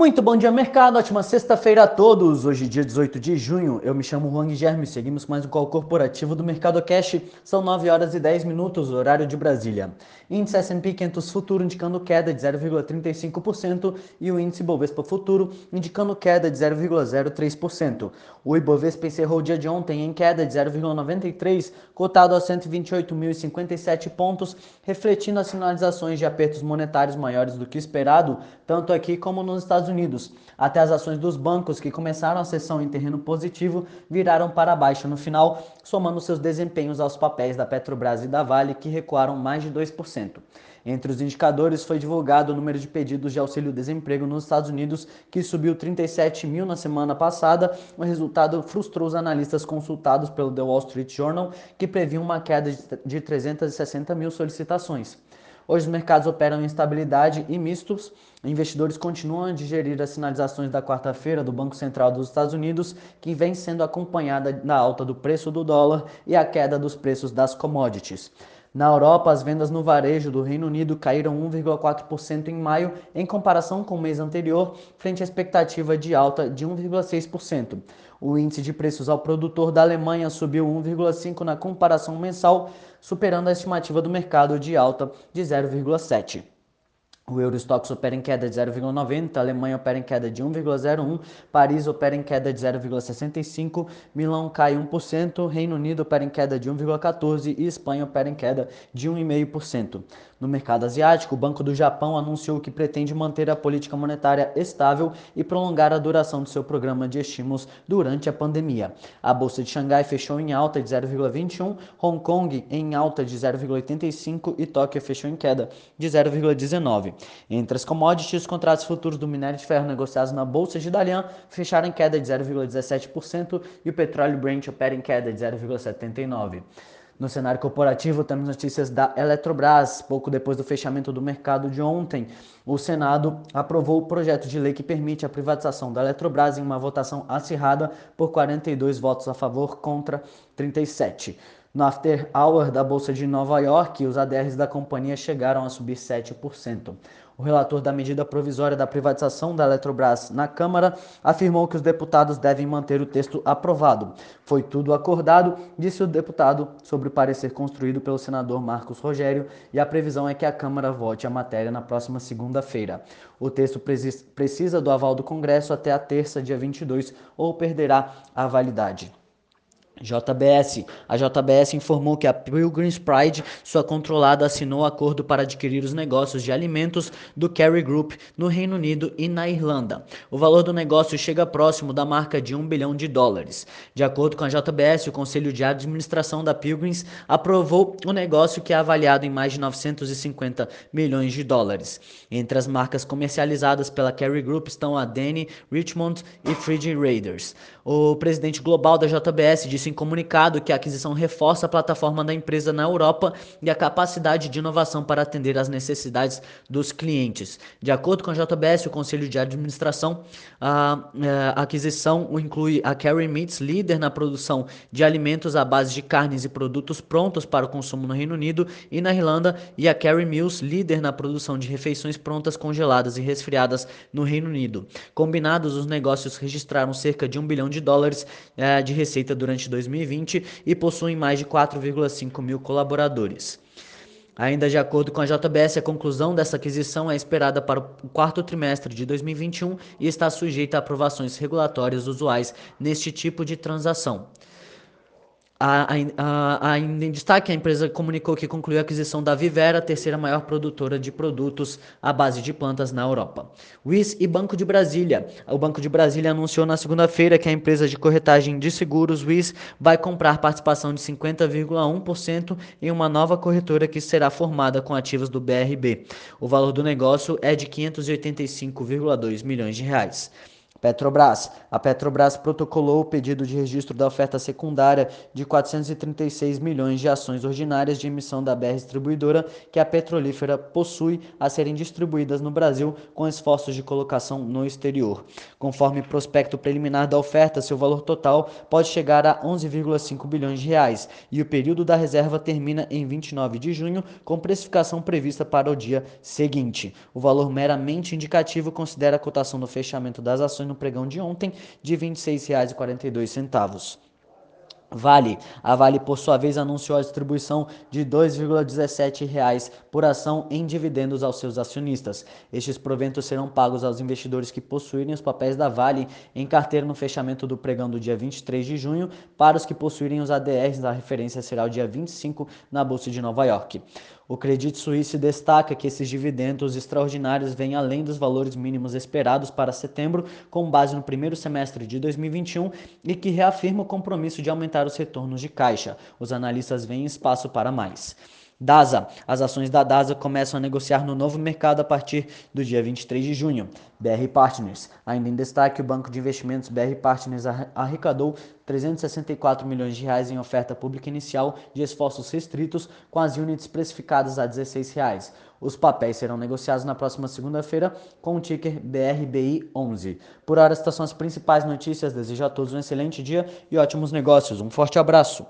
Muito bom dia, mercado. Ótima sexta-feira a todos. Hoje, dia 18 de junho. Eu me chamo Juan Guilherme. Seguimos mais um call corporativo do Mercado Cash. São 9 horas e 10 minutos, horário de Brasília. Índice S&P 500 Futuro indicando queda de 0,35% e o índice Bovespa Futuro indicando queda de 0,03%. O Ibovespa encerrou o dia de ontem em queda de 0,93, cotado a 128.057 pontos, refletindo as sinalizações de apertos monetários maiores do que esperado, tanto aqui como nos Estados Unidos. Até as ações dos bancos, que começaram a sessão em terreno positivo, viraram para baixo no final, somando seus desempenhos aos papéis da Petrobras e da Vale, que recuaram mais de 2%. Entre os indicadores foi divulgado o número de pedidos de auxílio-desemprego nos Estados Unidos, que subiu 37 mil na semana passada. O resultado frustrou os analistas consultados pelo The Wall Street Journal, que previam uma queda de 360 mil solicitações. Hoje os mercados operam em estabilidade e mistos. Investidores continuam a digerir as sinalizações da quarta-feira do Banco Central dos Estados Unidos, que vem sendo acompanhada da alta do preço do dólar e a queda dos preços das commodities. Na Europa, as vendas no varejo do Reino Unido caíram 1,4% em maio, em comparação com o mês anterior, frente à expectativa de alta de 1,6%. O índice de preços ao produtor da Alemanha subiu 1,5% na comparação mensal, superando a estimativa do mercado de alta de 0,7%. O Eurostox opera em queda de 0,90, a Alemanha opera em queda de 1,01, Paris opera em queda de 0,65, Milão cai 1%, Reino Unido opera em queda de 1,14 e Espanha opera em queda de 1,5%. No mercado asiático, o Banco do Japão anunciou que pretende manter a política monetária estável e prolongar a duração do seu programa de estímulos durante a pandemia. A bolsa de Xangai fechou em alta de 0,21, Hong Kong em alta de 0,85 e Tóquio fechou em queda de 0,19. Entre as commodities, os contratos futuros do minério de ferro negociados na bolsa de Dalian fecharam em queda de 0,17% e o petróleo Brent opera em queda de 0,79%. No cenário corporativo, temos notícias da Eletrobras. Pouco depois do fechamento do mercado de ontem, o Senado aprovou o projeto de lei que permite a privatização da Eletrobras em uma votação acirrada por 42 votos a favor contra 37. No after hour da Bolsa de Nova York, os ADRs da companhia chegaram a subir 7%. O relator da medida provisória da privatização da Eletrobras na Câmara afirmou que os deputados devem manter o texto aprovado. Foi tudo acordado, disse o deputado, sobre o parecer construído pelo senador Marcos Rogério, e a previsão é que a Câmara vote a matéria na próxima segunda-feira. O texto precisa do aval do Congresso até a terça, dia 22, ou perderá a validade. JBS. A JBS informou que a Pilgrim's Pride, sua controlada, assinou acordo para adquirir os negócios de alimentos do Kerry Group no Reino Unido e na Irlanda. O valor do negócio chega próximo da marca de 1 bilhão de dólares. De acordo com a JBS, o Conselho de Administração da Pilgrims aprovou o negócio que é avaliado em mais de 950 milhões de dólares. Entre as marcas comercializadas pela Kerry Group estão a Denny, Richmond e Frigid Raiders. O presidente global da JBS disse em comunicado que a aquisição reforça a plataforma da empresa na Europa e a capacidade de inovação para atender às necessidades dos clientes. De acordo com a JBS, o Conselho de Administração, a, é, a aquisição inclui a Carry Meats, líder na produção de alimentos à base de carnes e produtos prontos para o consumo no Reino Unido e na Irlanda, e a Carry Mills, líder na produção de refeições prontas congeladas e resfriadas no Reino Unido. Combinados, os negócios registraram cerca de um bilhão de dólares eh, de receita durante 2020 e possuem mais de 4,5 mil colaboradores. Ainda de acordo com a JBS, a conclusão dessa aquisição é esperada para o quarto trimestre de 2021 e está sujeita a aprovações regulatórias usuais neste tipo de transação. Ainda em destaque, a empresa comunicou que concluiu a aquisição da Vivera, a terceira maior produtora de produtos à base de plantas na Europa. WIS e Banco de Brasília. O Banco de Brasília anunciou na segunda-feira que a empresa de corretagem de seguros WIS vai comprar participação de 50,1% em uma nova corretora que será formada com ativos do BRB. O valor do negócio é de 585,2 milhões de reais. Petrobras. A Petrobras protocolou o pedido de registro da oferta secundária de 436 milhões de ações ordinárias de emissão da BR Distribuidora que a petrolífera possui a serem distribuídas no Brasil com esforços de colocação no exterior. Conforme prospecto preliminar da oferta, seu valor total pode chegar a 11,5 bilhões de reais e o período da reserva termina em 29 de junho, com precificação prevista para o dia seguinte. O valor meramente indicativo considera a cotação do fechamento das ações no pregão de ontem de R$ 26,42. Vale. A Vale, por sua vez, anunciou a distribuição de R$ 2,17 por ação em dividendos aos seus acionistas. Estes proventos serão pagos aos investidores que possuírem os papéis da Vale em carteira no fechamento do pregão do dia 23 de junho. Para os que possuírem os ADRs, a referência será o dia 25 na Bolsa de Nova York. O Credit Suisse destaca que esses dividendos extraordinários vêm além dos valores mínimos esperados para setembro, com base no primeiro semestre de 2021 e que reafirma o compromisso de aumentar os retornos de caixa. Os analistas veem espaço para mais. DASA. As ações da DASA começam a negociar no novo mercado a partir do dia 23 de junho. BR Partners. Ainda em destaque, o banco de investimentos BR Partners arrecadou 364 milhões de reais em oferta pública inicial de esforços restritos, com as units precificadas a 16 reais. Os papéis serão negociados na próxima segunda-feira com o ticker BRBI11. Por hora, estas são as principais notícias. Desejo a todos um excelente dia e ótimos negócios. Um forte abraço.